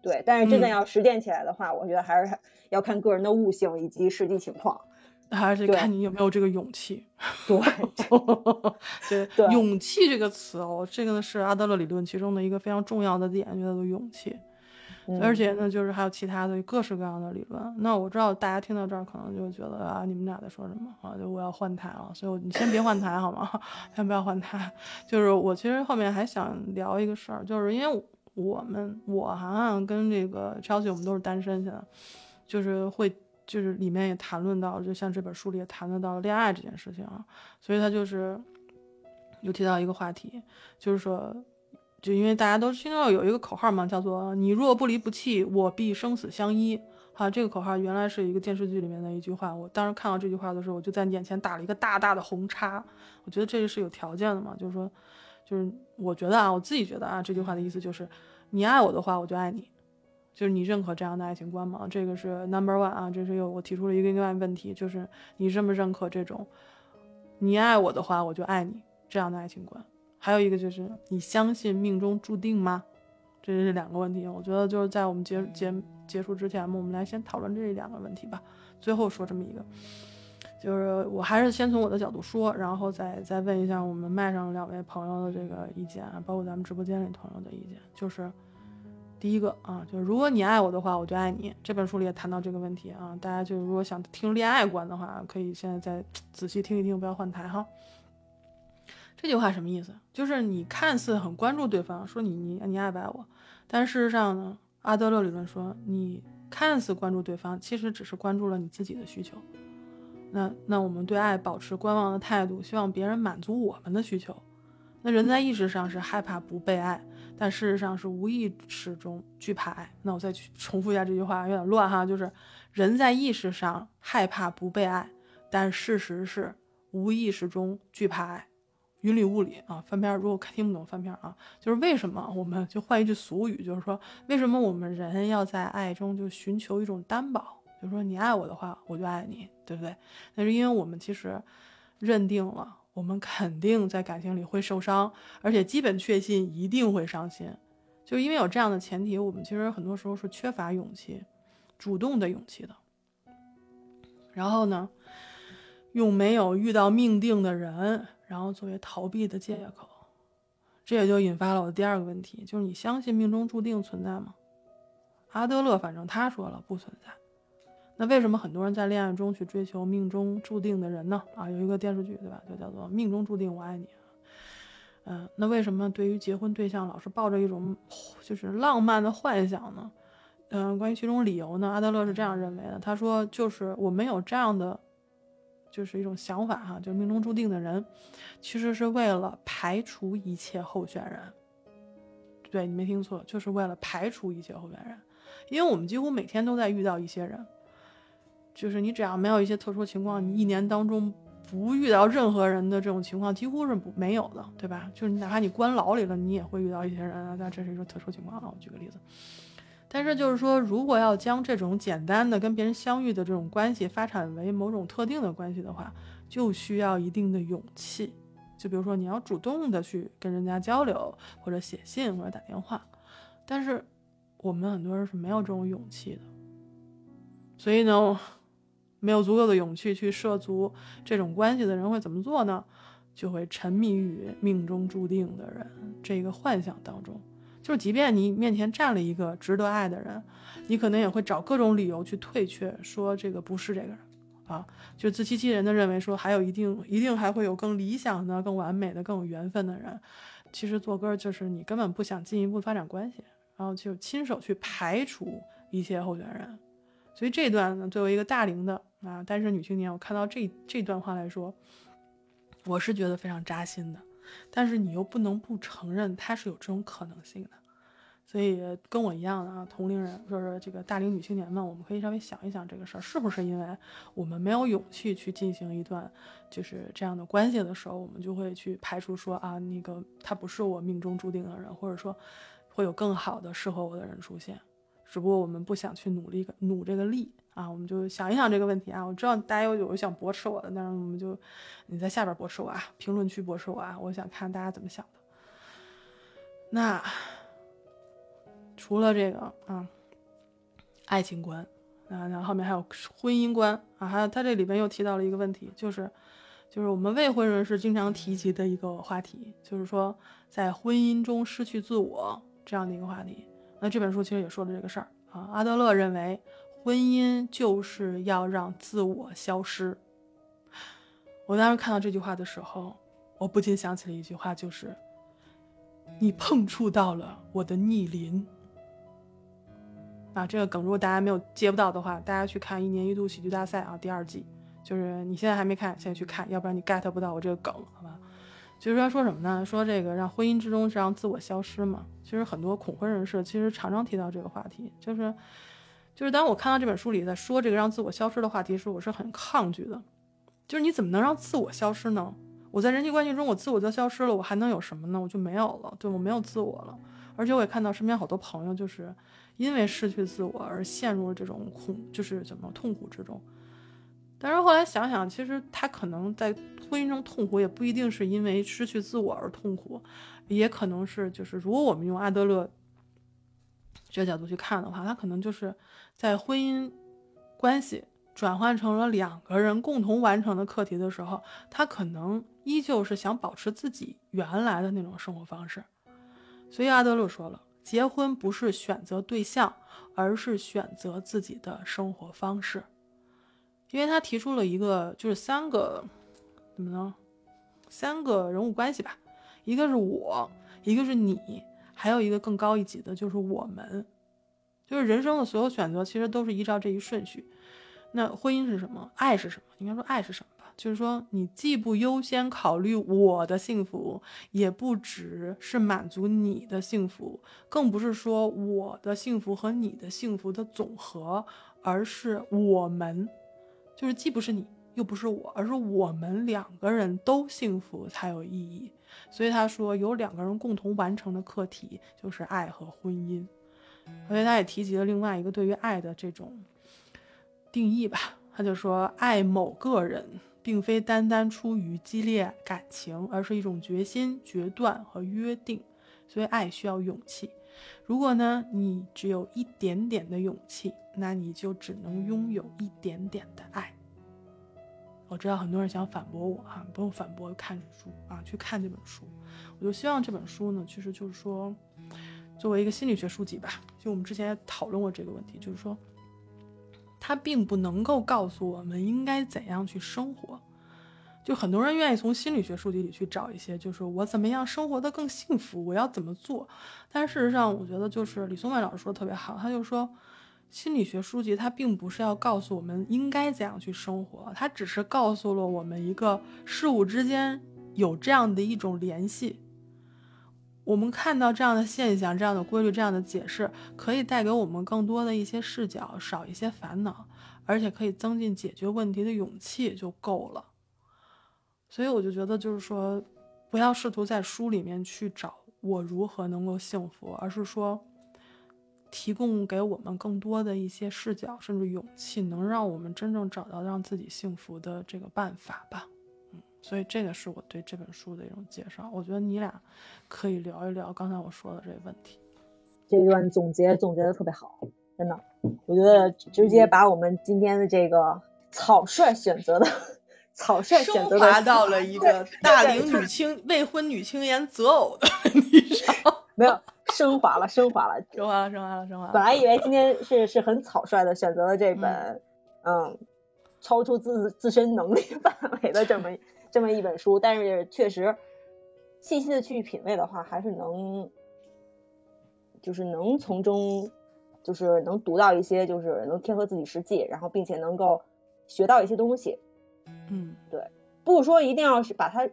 对，但是真的要实践起来的话，我觉得还是要看个人的悟性以及实际情况，还是看你有没有这个勇气。对，对，勇气这个词哦，这个呢是阿德勒理论其中的一个非常重要的点，叫做勇气。而且呢，就是还有其他的各式各样的理论。那我知道大家听到这儿可能就觉得啊，你们俩在说什么啊？就我要换台了，所以我你先别换台好吗？先不要换台。就是我其实后面还想聊一个事儿，就是因为我们我涵涵跟这个 Chelsea 我们都是单身，现在就是会就是里面也谈论到，就像这本书里也谈论到恋爱这件事情啊，所以他就是有提到一个话题，就是说。就因为大家都听到有一个口号嘛，叫做“你若不离不弃，我必生死相依”。哈，这个口号原来是一个电视剧里面的一句话。我当时看到这句话的时候，我就在眼前打了一个大大的红叉。我觉得这个是有条件的嘛，就是说，就是我觉得啊，我自己觉得啊，这句话的意思就是，你爱我的话，我就爱你，就是你认可这样的爱情观吗？这个是 number one 啊，这是有我提出了一个另外问题，就是你认不认可这种，你爱我的话，我就爱你这样的爱情观？还有一个就是你相信命中注定吗？这是两个问题。我觉得就是在我们结结。结束之前我们来先讨论这两个问题吧。最后说这么一个，就是我还是先从我的角度说，然后再再问一下我们麦上两位朋友的这个意见，包括咱们直播间里朋友的意见。就是第一个啊，就是如果你爱我的话，我就爱你。这本书里也谈到这个问题啊，大家就如果想听恋爱观的话，可以现在再仔细听一听，不要换台哈。这句话什么意思？就是你看似很关注对方，说你你你爱不爱我，但事实上呢？阿德勒理论说，你看似关注对方，其实只是关注了你自己的需求。那那我们对爱保持观望的态度，希望别人满足我们的需求。那人在意识上是害怕不被爱，但事实上是无意识中惧怕爱。那我再去重复一下这句话，有点乱哈，就是人在意识上害怕不被爱，但事实是无意识中惧怕爱。云里雾里啊，翻篇如果听不懂翻篇啊，就是为什么我们就换一句俗语，就是说为什么我们人要在爱中就寻求一种担保，就是说你爱我的话，我就爱你，对不对？那是因为我们其实认定了，我们肯定在感情里会受伤，而且基本确信一定会伤心，就因为有这样的前提，我们其实很多时候是缺乏勇气，主动的勇气的。然后呢，用没有遇到命定的人。然后作为逃避的借口，这也就引发了我的第二个问题，就是你相信命中注定存在吗？阿德勒反正他说了不存在。那为什么很多人在恋爱中去追求命中注定的人呢？啊，有一个电视剧对吧，就叫做《命中注定我爱你》。嗯，那为什么对于结婚对象老是抱着一种就是浪漫的幻想呢？嗯，关于其中理由呢，阿德勒是这样认为的，他说就是我们有这样的。就是一种想法哈，就是命中注定的人，其实是为了排除一切候选人。对你没听错，就是为了排除一切候选人，因为我们几乎每天都在遇到一些人，就是你只要没有一些特殊情况，你一年当中不遇到任何人的这种情况几乎是不没有的，对吧？就是哪怕你关牢里了，你也会遇到一些人啊，但这是一个特殊情况啊。我举个例子。但是就是说，如果要将这种简单的跟别人相遇的这种关系发展为某种特定的关系的话，就需要一定的勇气。就比如说，你要主动的去跟人家交流，或者写信，或者打电话。但是我们很多人是没有这种勇气的，所以呢，没有足够的勇气去涉足这种关系的人会怎么做呢？就会沉迷于命中注定的人这个幻想当中。就是，即便你面前站了一个值得爱的人，你可能也会找各种理由去退却，说这个不是这个人，啊，就自欺欺人的认为说还有一定一定还会有更理想的、更完美的、更有缘分的人。其实做歌就是你根本不想进一步发展关系，然后就亲手去排除一切候选人。所以这段呢，作为一个大龄的啊单身女青年，我看到这这段话来说，我是觉得非常扎心的。但是你又不能不承认它是有这种可能性的，所以跟我一样的啊，同龄人，就是这个大龄女青年们，我们可以稍微想一想这个事儿，是不是因为我们没有勇气去进行一段就是这样的关系的时候，我们就会去排除说啊，那个他不是我命中注定的人，或者说会有更好的适合我的人出现，只不过我们不想去努力努这个力。啊，我们就想一想这个问题啊。我知道大家有有想驳斥我的，但是我们就你在下边驳斥我啊，评论区驳斥我啊。我想看大家怎么想的。那除了这个啊，爱情观啊，然后后面还有婚姻观啊，还有他这里边又提到了一个问题，就是就是我们未婚人士经常提及的一个话题，就是说在婚姻中失去自我这样的一个话题。那这本书其实也说了这个事儿啊。阿德勒认为。婚姻就是要让自我消失。我当时看到这句话的时候，我不禁想起了一句话，就是“你碰触到了我的逆鳞”。啊，这个梗如果大家没有接不到的话，大家去看一年一度喜剧大赛啊，第二季，就是你现在还没看，现在去看，要不然你 get 不到我这个梗，好吧？就是他说什么呢？说这个让婚姻之中是让自我消失嘛。其实很多恐婚人士其实常常提到这个话题，就是就是当我看到这本书里在说这个让自我消失的话题时，我是很抗拒的。就是你怎么能让自我消失呢？我在人际关系中我自我就消失了，我还能有什么呢？我就没有了，对我没有自我了。而且我也看到身边好多朋友就是因为失去自我而陷入了这种恐，就是怎么痛苦之中。但是后来想想，其实他可能在婚姻中痛苦，也不一定是因为失去自我而痛苦，也可能是就是如果我们用阿德勒这个角度去看的话，他可能就是在婚姻关系转换成了两个人共同完成的课题的时候，他可能依旧是想保持自己原来的那种生活方式。所以阿德勒说了，结婚不是选择对象，而是选择自己的生活方式。因为他提出了一个，就是三个，怎么呢？三个人物关系吧，一个是我，一个是你，还有一个更高一级的，就是我们。就是人生的所有选择，其实都是依照这一顺序。那婚姻是什么？爱是什么？应该说爱是什么吧？就是说，你既不优先考虑我的幸福，也不只是满足你的幸福，更不是说我的幸福和你的幸福的总和，而是我们。就是既不是你，又不是我，而是我们两个人都幸福才有意义。所以他说，有两个人共同完成的课题就是爱和婚姻。而且他也提及了另外一个对于爱的这种定义吧。他就说，爱某个人，并非单单出于激烈感情，而是一种决心、决断和约定。所以爱需要勇气。如果呢，你只有一点点的勇气。那你就只能拥有一点点的爱。我知道很多人想反驳我啊，不用反驳，看书啊，去看这本书。我就希望这本书呢，其实就是说，作为一个心理学书籍吧，就我们之前也讨论过这个问题，就是说，它并不能够告诉我们应该怎样去生活。就很多人愿意从心理学书籍里去找一些，就是我怎么样生活的更幸福，我要怎么做。但事实上，我觉得就是李松蔚老师说的特别好，他就说。心理学书籍它并不是要告诉我们应该怎样去生活，它只是告诉了我们一个事物之间有这样的一种联系。我们看到这样的现象、这样的规律、这样的解释，可以带给我们更多的一些视角，少一些烦恼，而且可以增进解决问题的勇气就够了。所以我就觉得，就是说，不要试图在书里面去找我如何能够幸福，而是说。提供给我们更多的一些视角，甚至勇气，能让我们真正找到让自己幸福的这个办法吧。嗯，所以这个是我对这本书的一种介绍。我觉得你俩可以聊一聊刚才我说的这个问题。这段总结总结的特别好，真的，我觉得直接把我们今天的这个草率选择的草率选择的到了一个大龄女青未婚女青年择偶的问题上，没有。升华了，升华了，升华了，升华了，升华了。本来以为今天是是很草率的选择了这本，嗯，超出自自身能力范围的这么这么一本书，但是确实细细的去品味的话，还是能，就是能从中，就是能读到一些，就是能贴合自己实际，然后并且能够学到一些东西。嗯，对，不是说一定要是把它，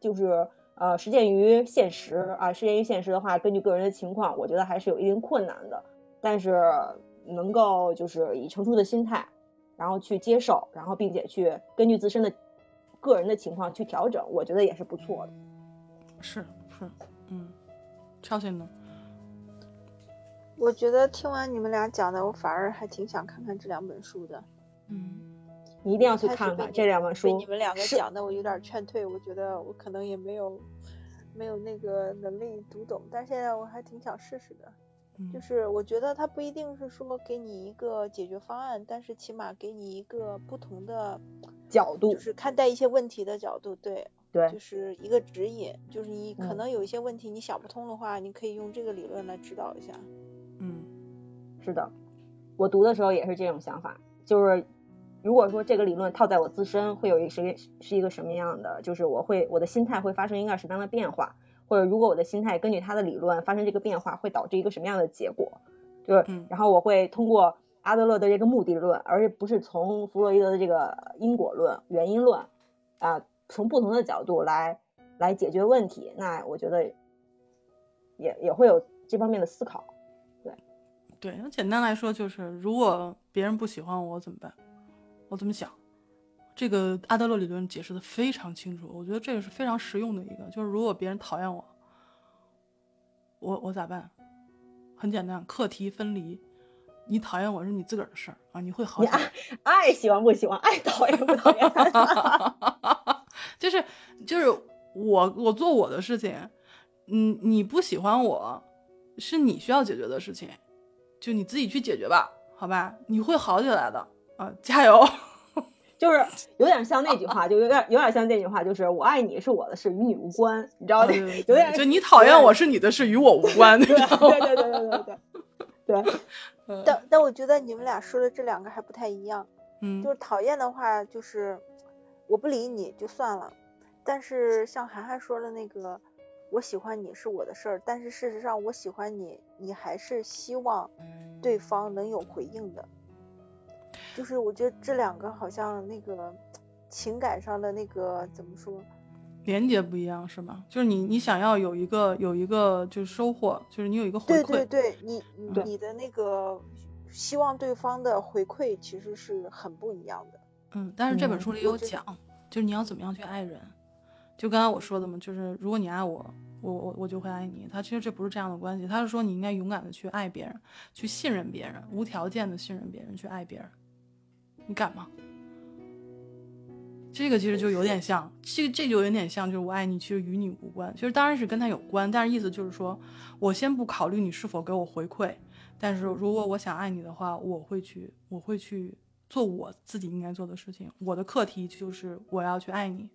就是。呃，实践于现实啊，实践于现实的话，根据个人的情况，我觉得还是有一定困难的。但是能够就是以成熟的心态，然后去接受，然后并且去根据自身的个人的情况去调整，我觉得也是不错的。是是，嗯，超信呢？我觉得听完你们俩讲的，我反而还挺想看看这两本书的。嗯。你一定要去看看这两本书。被你们两个讲的，我有点劝退。我觉得我可能也没有没有那个能力读懂，但现在我还挺想试试的。就是我觉得它不一定是说给你一个解决方案，但是起码给你一个不同的角度，就是看待一些问题的角度。对对，就是一个指引。就是你可能有一些问题你想不通的话，你可以用这个理论来指导一下。嗯，是的，我读的时候也是这种想法，就是。如果说这个理论套在我自身，会有一个是是一个什么样的？就是我会我的心态会发生一个什么样的变化？或者如果我的心态根据他的理论发生这个变化，会导致一个什么样的结果？就是，然后我会通过阿德勒的这个目的论，而不是从弗洛伊德的这个因果论、原因论啊，从不同的角度来来解决问题，那我觉得也也会有这方面的思考。对，对，那简单来说就是，如果别人不喜欢我怎么办？我怎么想？这个阿德勒理论解释的非常清楚，我觉得这个是非常实用的一个，就是如果别人讨厌我，我我咋办？很简单，课题分离。你讨厌我是你自个儿的事儿啊，你会好。你爱爱喜欢不喜欢，爱讨厌不讨厌，就是就是我我做我的事情，嗯，你不喜欢我，是你需要解决的事情，就你自己去解决吧，好吧，你会好起来的啊，加油。就是有点像那句话，就有点有点像那句话，就是我爱你是我的事，与你无关，你知道吗？有点就你讨厌我是你的事，与我无关。对对对对对对对。但但我觉得你们俩说的这两个还不太一样。嗯。就是讨厌的话，就是我不理你就算了。但是像涵涵说的那个，我喜欢你是我的事儿，但是事实上我喜欢你，你还是希望对方能有回应的。就是我觉得这两个好像那个情感上的那个怎么说，连接不一样是吗？就是你你想要有一个有一个就是收获，就是你有一个回馈，对对对，你你的那个希望对方的回馈其实是很不一样的。嗯，但是这本书里有讲，就是你要怎么样去爱人。就刚才我说的嘛，就是如果你爱我，我我我就会爱你。他其实这不是这样的关系，他是说你应该勇敢的去爱别人，去信任别人，无条件的信任别人，去爱别人。你敢吗？这个其实就有点像，这这就有点像，就是我爱你，其实与你无关。其实当然是跟他有关，但是意思就是说，我先不考虑你是否给我回馈，但是如果我想爱你的话，我会去，我会去做我自己应该做的事情。我的课题就是我要去爱你，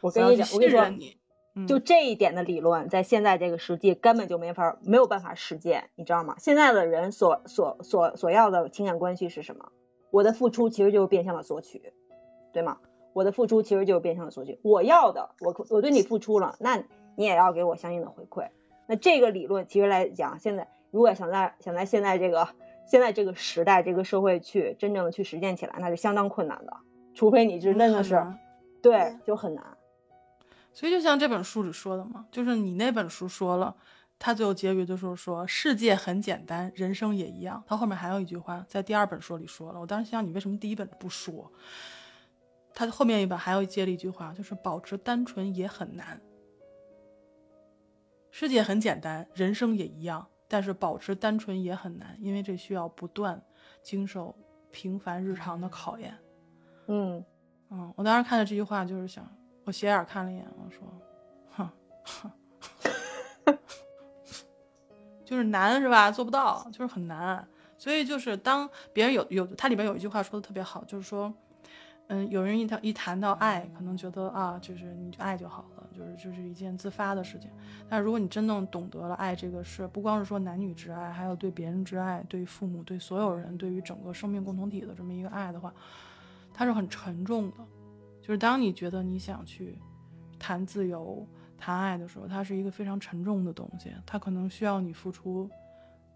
我跟你讲，我跟你说，就这一点的理论，在现在这个世界根本就没法没有办法实践，你知道吗？现在的人所所所所要的情感关系是什么？我的付出其实就是变相的索取，对吗？我的付出其实就是变相的索取。我要的，我我对你付出了，那你也要给我相应的回馈。那这个理论其实来讲，现在如果想在想在现在这个现在这个时代这个社会去真正的去实践起来，那是相当困难的。除非你是真的是，对，就很难。所以就像这本书里说的嘛，就是你那本书说了。他最后结局就是说，世界很简单，人生也一样。他后面还有一句话，在第二本书里说了。我当时想，你为什么第一本不说？他后面一本还有接了一句话，就是保持单纯也很难。世界很简单，人生也一样，但是保持单纯也很难，因为这需要不断经受平凡日常的考验。嗯嗯，我当时看到这句话，就是想，我斜眼看了一眼，我说，哼哼。就是难是吧？做不到，就是很难。所以就是当别人有有，它里边有一句话说的特别好，就是说，嗯，有人一谈一谈到爱，可能觉得啊，就是你就爱就好了，就是就是一件自发的事情。但如果你真正懂得了爱这个事，不光是说男女之爱，还有对别人之爱，对父母，对所有人，对于整个生命共同体的这么一个爱的话，它是很沉重的。就是当你觉得你想去谈自由。谈爱的时候，它是一个非常沉重的东西，它可能需要你付出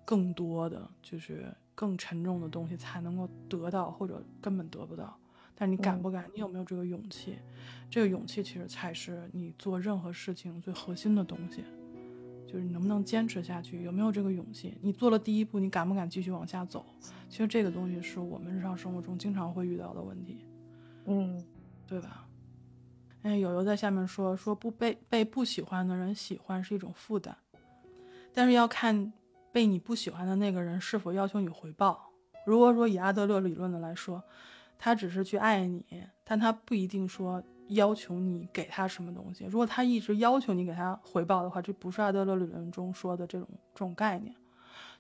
更多的，就是更沉重的东西才能够得到，或者根本得不到。但你敢不敢？你有没有这个勇气？这个勇气其实才是你做任何事情最核心的东西，就是你能不能坚持下去，有没有这个勇气？你做了第一步，你敢不敢继续往下走？其实这个东西是我们日常生活中经常会遇到的问题，嗯，对吧？哎，友友在下面说说不被被不喜欢的人喜欢是一种负担，但是要看被你不喜欢的那个人是否要求你回报。如果说以阿德勒理论的来说，他只是去爱你，但他不一定说要求你给他什么东西。如果他一直要求你给他回报的话，这不是阿德勒理论中说的这种这种概念。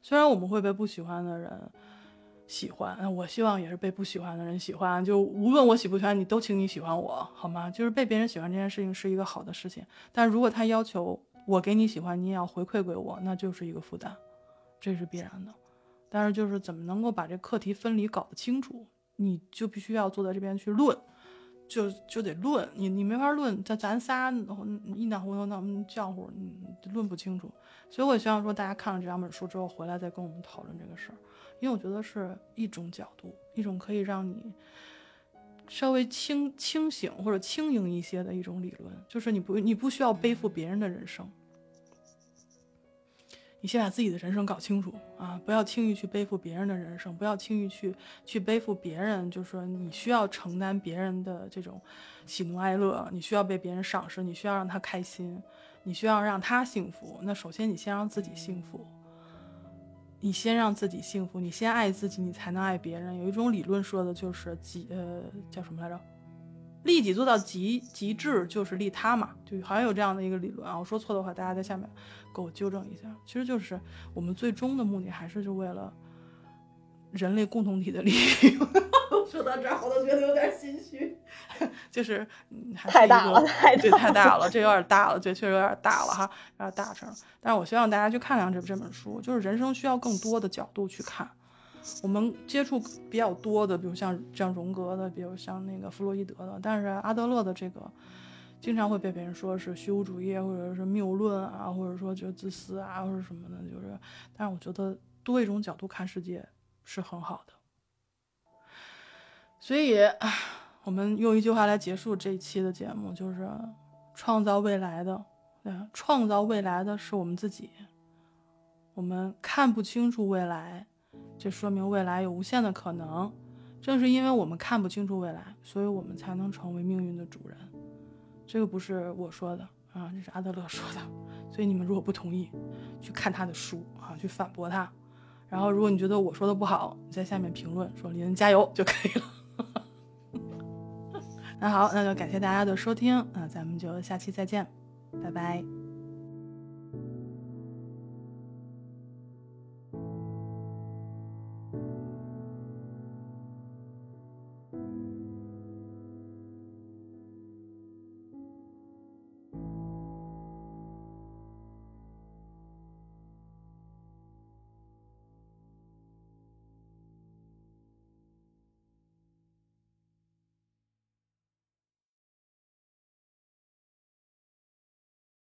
虽然我们会被不喜欢的人。喜欢，我希望也是被不喜欢的人喜欢。就无论我喜不喜欢你，都请你喜欢我，好吗？就是被别人喜欢这件事情是一个好的事情。但如果他要求我给你喜欢，你也要回馈给我，那就是一个负担，这是必然的。但是就是怎么能够把这课题分离搞得清楚，你就必须要坐在这边去论，就就得论。你你没法论，咱咱仨一脑糊涂那么浆糊，论不清楚。所以我希望说，大家看了这两本书之后，回来再跟我们讨论这个事儿。因为我觉得是一种角度，一种可以让你稍微清清醒或者轻盈一些的一种理论，就是你不你不需要背负别人的人生，你先把自己的人生搞清楚啊，不要轻易去背负别人的人生，不要轻易去去背负别人，就是说你需要承担别人的这种喜怒哀乐，你需要被别人赏识，你需要让他开心，你需要让他幸福。那首先你先让自己幸福。你先让自己幸福，你先爱自己，你才能爱别人。有一种理论说的就是极呃叫什么来着？利己做到极极致就是利他嘛，就好像有这样的一个理论啊。我说错的话，大家在下面给我纠正一下。其实就是我们最终的目的还是就为了人类共同体的利益。说到这儿，我都觉得有点心虚，就是太大了，太对，太大了，这有点大了，对，确实有点大了哈，有点大声。但是我希望大家去看看这这本书，就是人生需要更多的角度去看。我们接触比较多的，比如像像荣格的，比如像那个弗洛伊德的，但是阿德勒的这个经常会被别人说是虚无主义，或者是谬论啊，或者说就自私啊，或者什么的，就是，但是我觉得多一种角度看世界是很好的。所以，我们用一句话来结束这一期的节目，就是创造未来的，对，创造未来的是我们自己。我们看不清楚未来，这说明未来有无限的可能。正是因为我们看不清楚未来，所以我们才能成为命运的主人。这个不是我说的啊，这是阿德勒说的。所以你们如果不同意，去看他的书啊，去反驳他。然后，如果你觉得我说的不好，你在下面评论说“林加油”就可以了。那好，那就感谢大家的收听，那咱们就下期再见，拜拜。